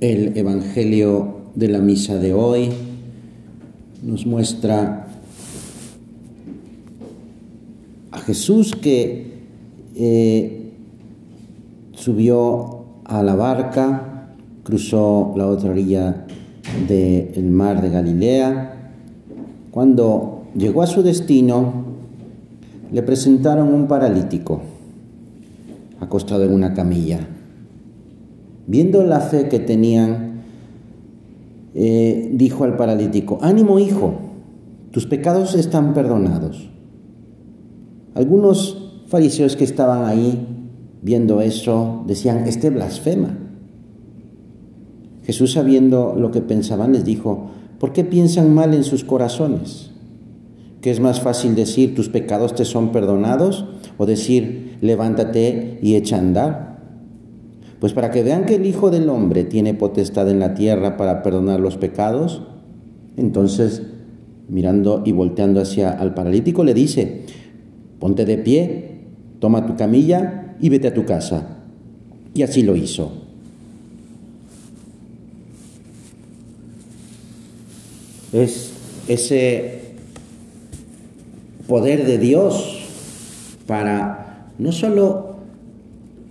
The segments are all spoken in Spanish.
El Evangelio de la misa de hoy nos muestra a Jesús que eh, subió a la barca, cruzó la otra orilla del mar de Galilea. Cuando llegó a su destino, le presentaron un paralítico acostado en una camilla. Viendo la fe que tenían, eh, dijo al paralítico, ánimo hijo, tus pecados están perdonados. Algunos fariseos que estaban ahí viendo eso decían, este blasfema. Jesús sabiendo lo que pensaban les dijo, ¿por qué piensan mal en sus corazones? ¿Que es más fácil decir tus pecados te son perdonados o decir levántate y echa a andar? Pues para que vean que el Hijo del Hombre tiene potestad en la tierra para perdonar los pecados, entonces mirando y volteando hacia al paralítico le dice, ponte de pie, toma tu camilla y vete a tu casa. Y así lo hizo. Es ese poder de Dios para no solo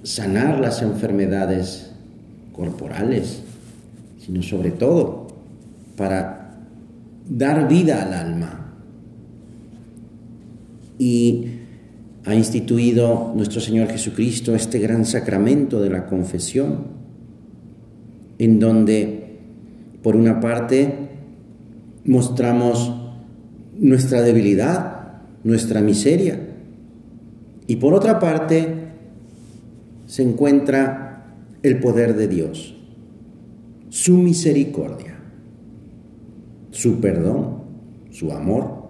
sanar las enfermedades corporales, sino sobre todo para dar vida al alma. Y ha instituido nuestro Señor Jesucristo este gran sacramento de la confesión, en donde, por una parte, mostramos nuestra debilidad, nuestra miseria. Y por otra parte, se encuentra el poder de Dios, su misericordia, su perdón, su amor.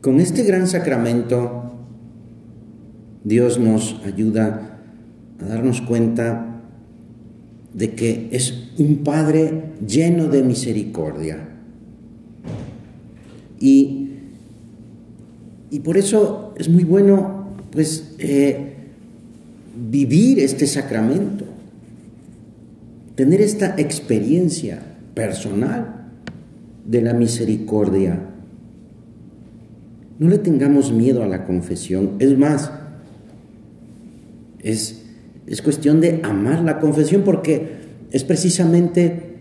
Con este gran sacramento, Dios nos ayuda a darnos cuenta de que es un Padre lleno de misericordia y, y por eso es muy bueno, pues, eh, vivir este sacramento, tener esta experiencia personal de la misericordia. No le tengamos miedo a la confesión, es más, es, es cuestión de amar la confesión porque es precisamente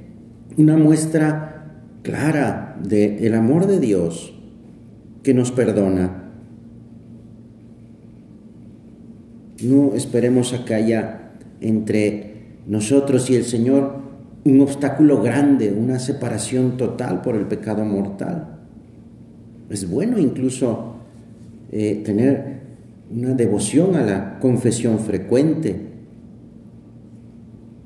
una muestra clara del amor de Dios que nos perdona. No esperemos a que haya entre nosotros y el Señor un obstáculo grande, una separación total por el pecado mortal. Es bueno incluso eh, tener una devoción a la confesión frecuente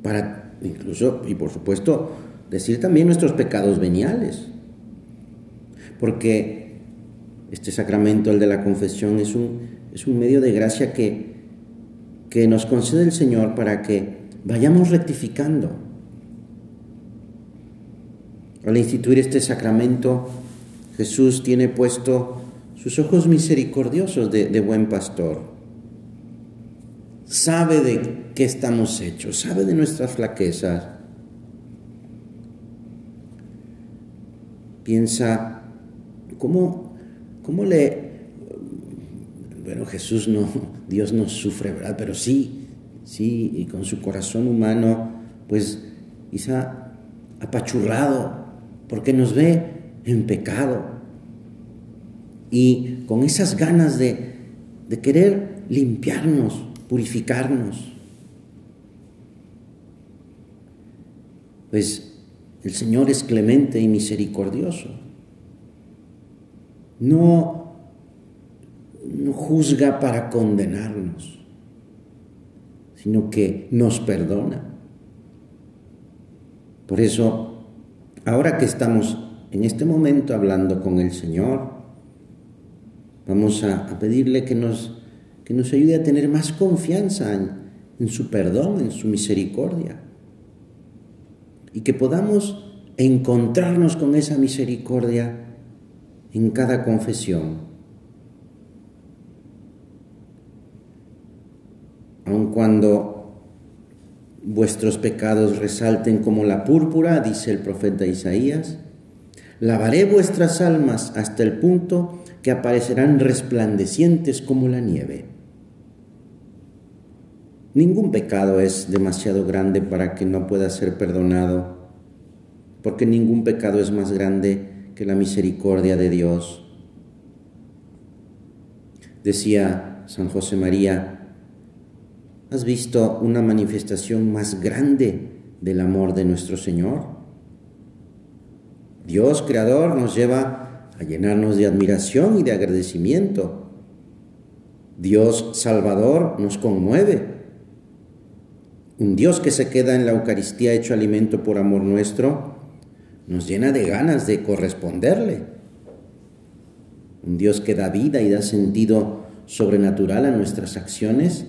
para incluso, y por supuesto, decir también nuestros pecados veniales. Porque este sacramento, el de la confesión, es un, es un medio de gracia que, que nos concede el Señor para que vayamos rectificando. Al instituir este sacramento, Jesús tiene puesto sus ojos misericordiosos de, buen pastor. Sabe de qué estamos hechos, sabe de nuestras flaquezas piensa, ¿cómo, cómo le... Bueno, Jesús no, Dios no sufre, ¿verdad? Pero sí, sí, y con su corazón humano, pues quizá apachurrado, porque nos ve en pecado. Y con esas ganas de, de querer limpiarnos, purificarnos. Pues el Señor es clemente y misericordioso. No, no juzga para condenarnos, sino que nos perdona. Por eso, ahora que estamos en este momento hablando con el Señor, vamos a, pedirle que nos, que nos ayude a tener más confianza en su perdón, en su misericordia y que podamos encontrarnos con esa misericordia en cada confesión. Aun cuando vuestros pecados resalten como la púrpura, dice el profeta Isaías. Lavaré vuestras almas hasta el punto que aparecerán resplandecientes como la nieve. Ningún pecado es demasiado grande para que no pueda ser perdonado, porque ningún pecado es más grande que la misericordia de Dios. Decía San José María, ¿Has visto una manifestación más grande del amor de nuestro Señor? Dios Creador nos lleva a llenarnos de admiración y de agradecimiento. Dios Salvador nos conmueve. Un Dios que se queda en la Eucaristía hecho alimento por amor nuestro, nos llena de ganas de corresponderle. Un Dios que da vida y da sentido sobrenatural a nuestras acciones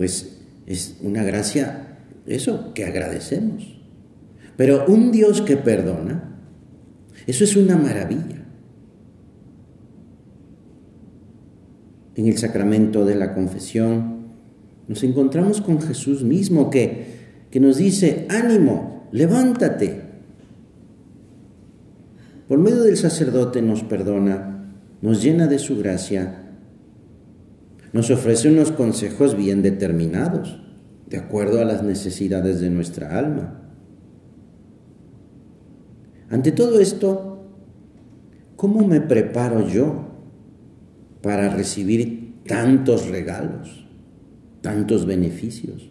pues es una gracia, eso que agradecemos. Pero un Dios que perdona, eso es una maravilla. En el sacramento de la confesión nos encontramos con Jesús mismo que, que nos dice, ánimo, levántate. Por medio del sacerdote nos perdona, nos llena de su gracia nos ofrece unos consejos bien determinados, de acuerdo a las necesidades de nuestra alma. Ante todo esto, ¿cómo me preparo yo para recibir tantos regalos, tantos beneficios?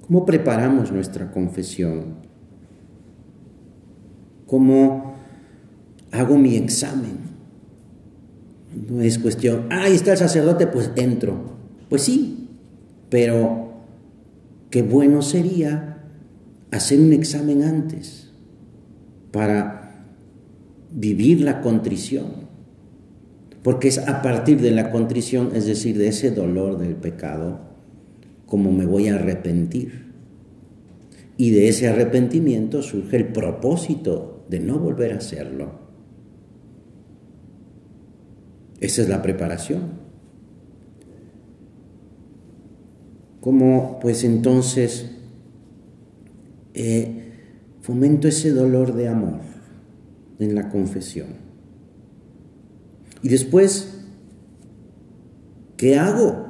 ¿Cómo preparamos nuestra confesión? ¿Cómo hago mi examen? No es cuestión, ahí está el sacerdote, pues entro. Pues sí, pero qué bueno sería hacer un examen antes para vivir la contrición. Porque es a partir de la contrición, es decir, de ese dolor del pecado, como me voy a arrepentir. Y de ese arrepentimiento surge el propósito de no volver a hacerlo. Esa es la preparación. ¿Cómo pues entonces eh, fomento ese dolor de amor en la confesión? Y después, ¿qué hago?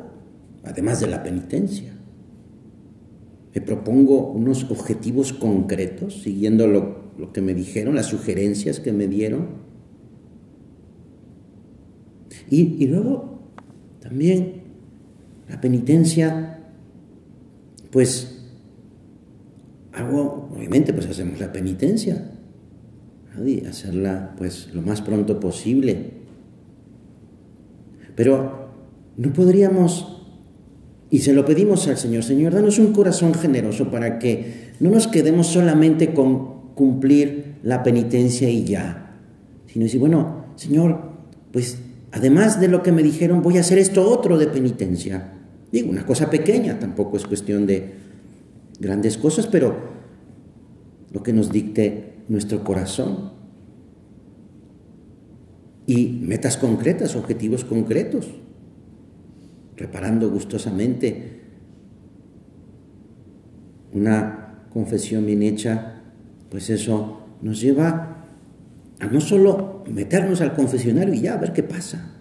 Además de la penitencia. Me propongo unos objetivos concretos, siguiendo lo, lo que me dijeron, las sugerencias que me dieron y, luego también la penitencia, pues hago, obviamente pues hacemos la penitencia, y hacerla pues lo más pronto posible. Pero no podríamos, y se lo pedimos al Señor, Señor, danos un corazón generoso para que no nos quedemos solamente con cumplir la penitencia y ya, sino decir, bueno, Señor, pues además de lo que me dijeron, voy a hacer esto otro de penitencia. Digo, una cosa pequeña, tampoco es cuestión de grandes cosas, pero lo que nos dicte nuestro corazón. Y metas concretas, objetivos concretos, reparando gustosamente una confesión bien hecha, pues eso nos lleva a no solo meternos al confesionario y ya, a ver qué pasa.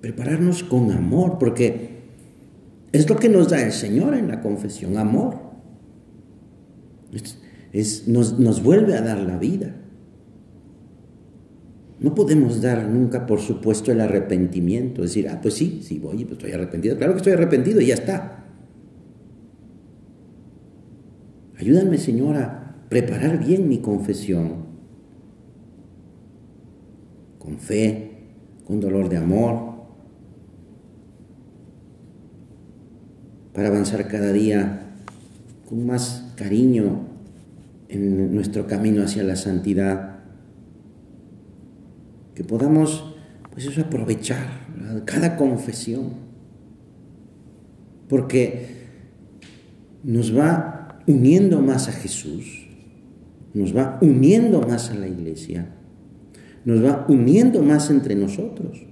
Prepararnos con amor, porque es lo que nos da el Señor en la confesión, amor. Es, nos, nos vuelve a dar la vida. No podemos dar nunca, por supuesto, el arrepentimiento, decir, ah, pues sí, sí voy, pues estoy arrepentido. Claro que estoy arrepentido y ya está. Ayúdame, Señora, preparar bien mi confesión, con fe, con dolor de amor, para avanzar cada día con más cariño en nuestro camino hacia la santidad, que podamos, pues aprovechar cada confesión, porque nos va uniendo más a Jesús nos va uniendo más a la iglesia, nos va uniendo más entre nosotros,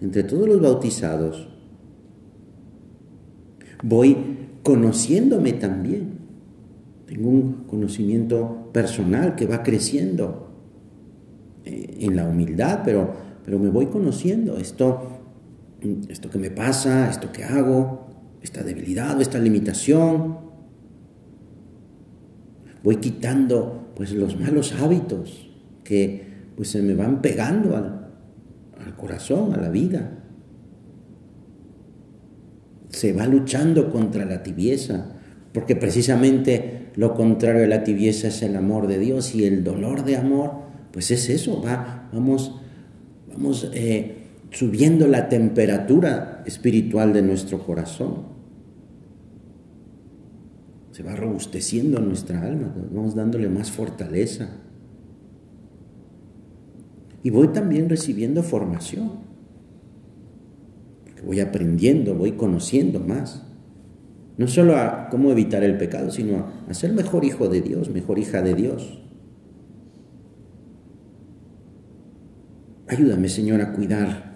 entre todos los bautizados. voy conociéndome también. Tengo un conocimiento personal que va creciendo eh, en la humildad, pero, pero me voy conociendo. Esto, esto que me pasa, esto que hago, esta debilidad esta limitación. Voy quitando pues los malos hábitos que pues se me van pegando al, corazón, a la vida. Se va luchando contra la tibieza, porque precisamente lo contrario de la tibieza es el amor de Dios y el dolor de amor, pues es eso, va, vamos, vamos eh, subiendo la temperatura espiritual de nuestro corazón. Se va robusteciendo nuestra alma, vamos dándole más fortaleza. Y voy también recibiendo formación. Voy aprendiendo, voy conociendo más. No solo a cómo evitar el pecado, sino a ser mejor hijo de Dios, mejor hija de Dios. Ayúdame, Señor, a cuidar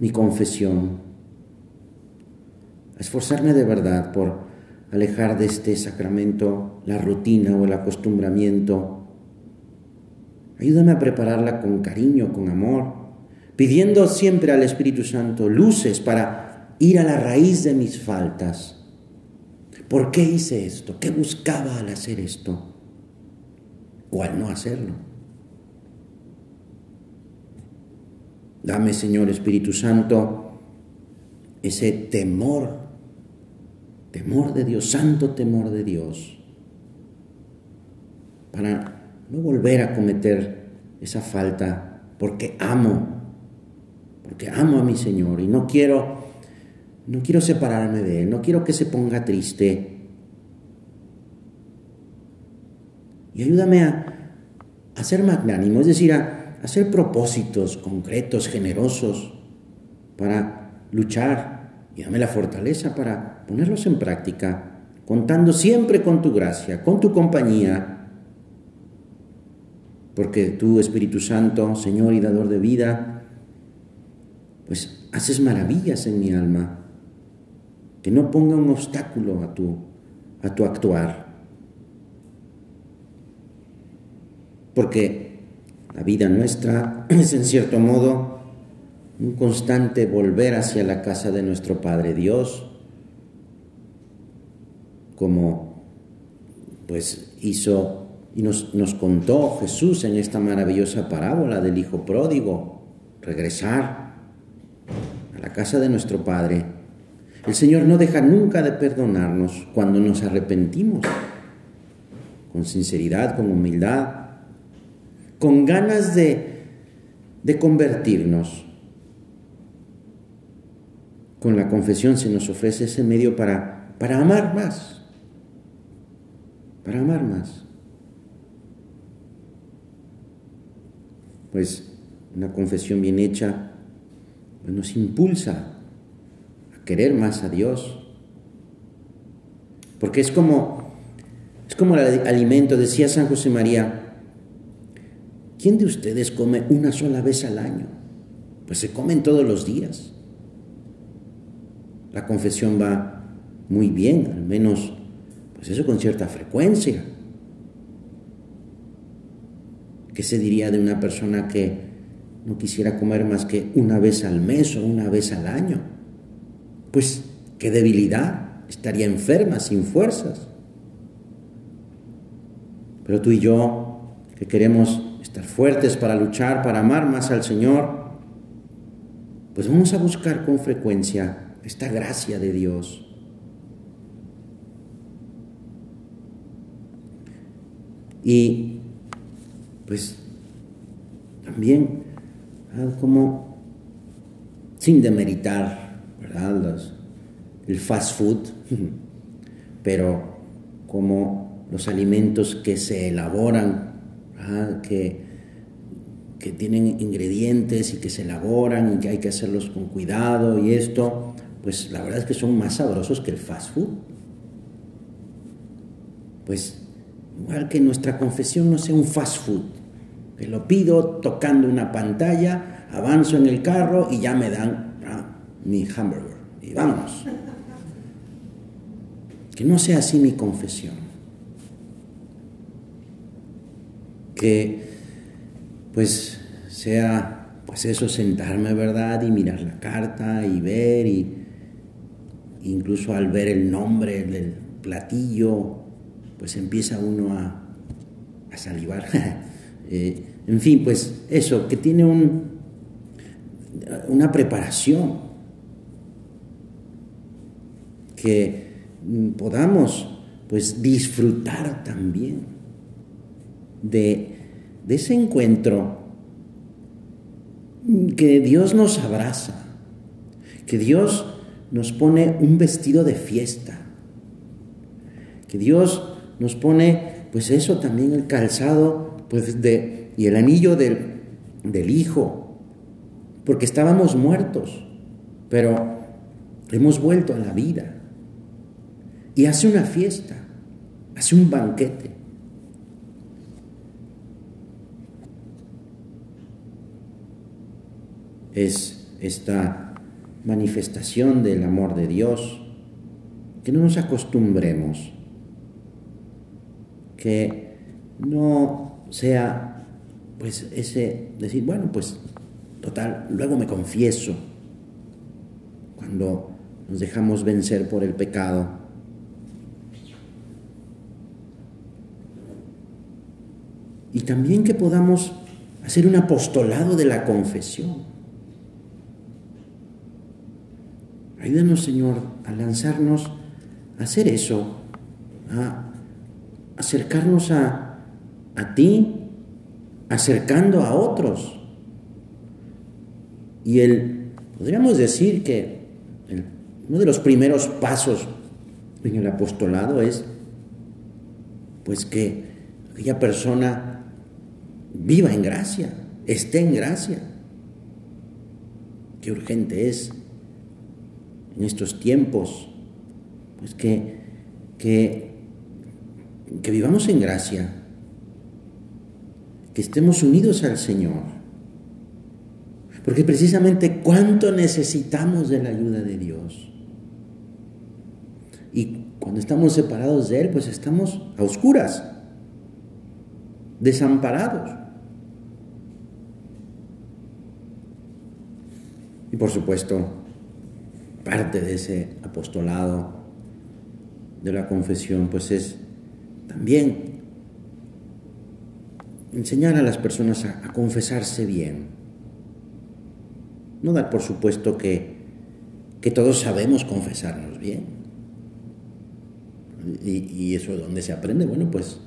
mi confesión, a esforzarme de verdad por alejar de este sacramento la rutina o el acostumbramiento Ayúdame a prepararla con cariño, con amor, pidiendo siempre al Espíritu Santo luces para ir a la raíz de mis faltas. ¿Por qué hice esto? ¿Qué buscaba al hacer esto? ¿O al no hacerlo? Dame, Señor Espíritu Santo, ese temor, temor de Dios, santo temor de Dios, para no volver a cometer esa falta porque amo, porque amo a mi Señor y no quiero, no quiero separarme de Él, no quiero que se ponga triste. Y ayúdame a, a ser magnánimo, es decir, a hacer propósitos concretos, generosos, para luchar y dame la fortaleza para ponerlos en práctica, contando siempre con tu gracia, con tu compañía porque tú, Espíritu Santo, Señor y dador de vida, pues haces maravillas en mi alma. Que no ponga un obstáculo a tu, a tu actuar. Porque la vida nuestra es en cierto modo un constante volver hacia la casa de nuestro Padre Dios, como pues hizo y nos, contó Jesús en esta maravillosa parábola del Hijo Pródigo, regresar a la casa de nuestro Padre. El Señor no deja nunca de perdonarnos cuando nos arrepentimos, con sinceridad, con humildad, con ganas de, de convertirnos. Con la confesión se nos ofrece ese medio para, para amar más, para amar más. pues una confesión bien hecha pues, nos impulsa a querer más a Dios. Porque es como, es como el alimento, decía San José María, ¿quién de ustedes come una sola vez al año? Pues se comen todos los días. La confesión va muy bien, al menos, pues eso con cierta frecuencia. ¿Qué se diría de una persona que no quisiera comer más que una vez al mes o una vez al año? Pues qué debilidad, estaría enferma, sin fuerzas. Pero tú y yo, que queremos estar fuertes para luchar, para amar más al Señor, pues vamos a buscar con frecuencia esta gracia de Dios. Y pues también como sin demeritar ¿verdad? el fast food, pero como los alimentos que se elaboran, que, que tienen ingredientes y que se elaboran y que hay que hacerlos con cuidado y esto, pues la verdad es que son más sabrosos que el fast food. Pues igual que nuestra confesión no sea un fast food, que lo pido tocando una pantalla, avanzo en el carro y ya me dan ah, mi hamburger. Y vámonos. que no sea así mi confesión. Que pues sea pues eso sentarme, ¿verdad? Y mirar la carta y ver y incluso al ver el nombre del platillo, pues empieza uno a, a salivar. Eh, en fin, pues eso, que tiene un, una preparación, que podamos pues disfrutar también de, de ese encuentro que Dios nos abraza, que Dios nos pone un vestido de fiesta, que Dios nos pone pues eso también el calzado pues de, y el anillo del, del Hijo, porque estábamos muertos, pero hemos vuelto a la vida. Y hace una fiesta, hace un banquete. Es esta manifestación del amor de Dios, que no nos acostumbremos que no sea pues ese decir, bueno, pues total, luego me confieso cuando nos dejamos vencer por el pecado. Y también que podamos hacer un apostolado de la confesión. Ayúdanos, Señor, a lanzarnos a hacer eso, a acercarnos a, a ti, acercando a otros. Y el, podríamos decir que uno de los primeros pasos en el apostolado es, pues que aquella persona viva en gracia, esté en gracia. Qué urgente es en estos tiempos, pues que, que vivamos en gracia, que estemos unidos al Señor. Porque precisamente cuánto necesitamos de la ayuda de Dios. Y cuando estamos separados de Él, pues estamos a oscuras, desamparados. Y por supuesto, parte de ese apostolado de la confesión, pues es también enseñar a las personas a, confesarse bien. No dar por supuesto que, que todos sabemos confesarnos bien. Y, y, eso dónde se aprende, bueno, pues,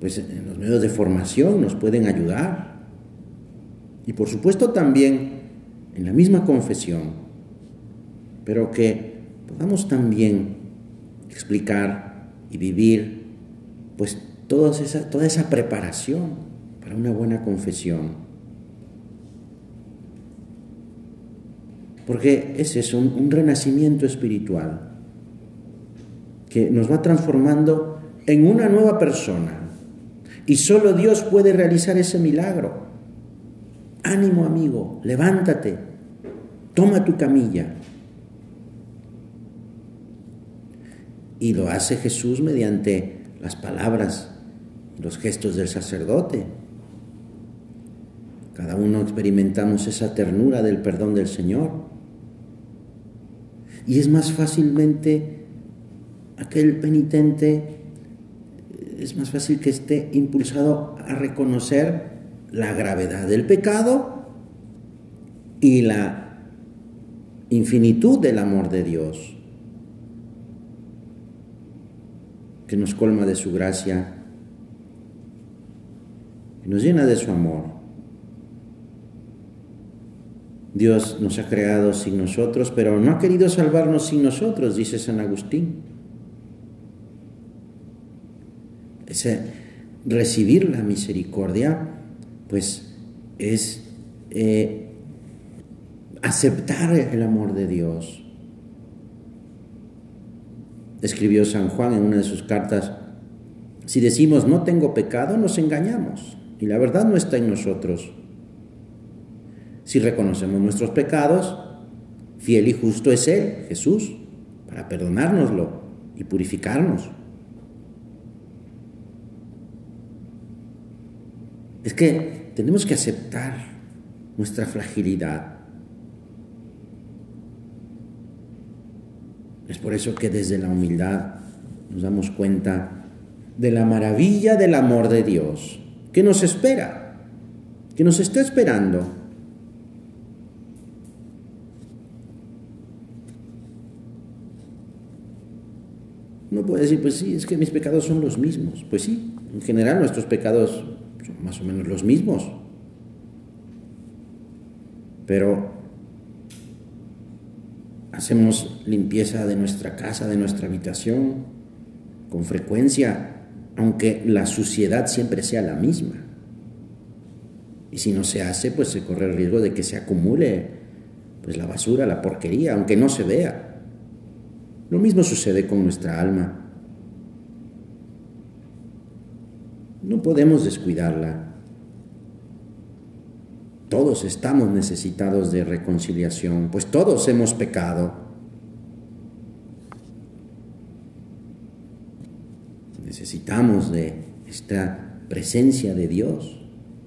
pues en los medios de formación nos pueden ayudar. Y por supuesto también en la misma confesión, pero que podamos también explicar y vivir pues toda esa, toda esa preparación para una buena confesión. Porque ese es un, un renacimiento espiritual que nos va transformando en una nueva persona. Y solo Dios puede realizar ese milagro. Ánimo amigo, levántate, toma tu camilla, Y lo hace Jesús mediante las palabras, los gestos del sacerdote. Cada uno experimentamos esa ternura del perdón del Señor. Y es más fácilmente aquel penitente, es más fácil que esté impulsado a reconocer la gravedad del pecado y la infinitud del amor de Dios. que nos colma de su gracia, que nos llena de su amor. Dios nos ha creado sin nosotros, pero no ha querido salvarnos sin nosotros, dice San Agustín. Ese recibir la misericordia, pues es eh, aceptar el amor de Dios escribió San Juan en una de sus cartas, si decimos no tengo pecado, nos engañamos y la verdad no está en nosotros. Si reconocemos nuestros pecados, fiel y justo es Él, Jesús, para perdonárnoslo y purificarnos. Es que tenemos que aceptar nuestra fragilidad. Es por eso que desde la humildad nos damos cuenta de la maravilla del amor de Dios que nos espera, que nos está esperando. Uno puede decir, pues sí, es que mis pecados son los mismos. Pues sí, en general nuestros pecados más o menos los mismos. Pero hacemos limpieza de nuestra casa, de nuestra habitación, con frecuencia, aunque la suciedad siempre sea la misma. Y si no se hace, pues se corre el riesgo de que se acumule pues la basura, la porquería, aunque no se vea. Lo mismo sucede con nuestra alma. No podemos descuidarla. Todos estamos necesitados de reconciliación, pues todos hemos pecado. Necesitamos de esta presencia de Dios,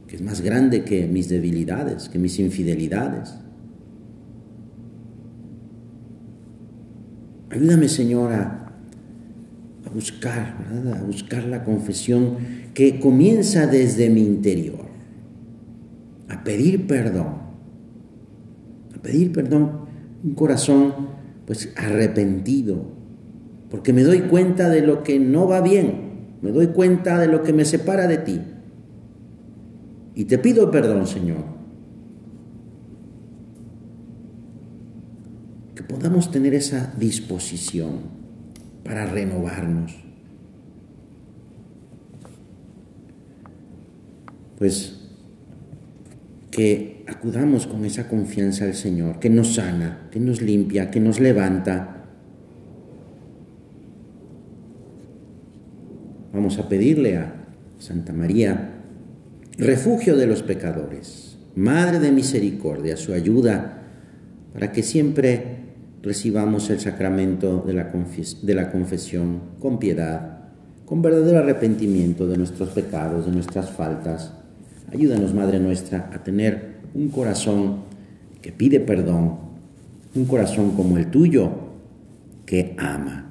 que es más grande que mis debilidades, que mis infidelidades. Ayúdame, Señora, buscar, a buscar la confesión que comienza desde mi interior, a pedir perdón, a pedir perdón, un corazón pues arrepentido, porque me doy cuenta de lo que no va bien, me doy cuenta de lo que me separa de ti. Y te pido perdón, Señor. Que podamos tener esa disposición para renovarnos. Pues que acudamos con esa confianza al Señor, que nos sana, que nos limpia, que nos levanta. Vamos a pedirle a Santa María, refugio de los pecadores, Madre de Misericordia, su ayuda para que siempre recibamos el sacramento de la, confesión con piedad, con verdadero arrepentimiento de nuestros pecados, de nuestras faltas. Ayúdanos, Madre nuestra, a tener un corazón que pide perdón, un corazón como el tuyo que ama.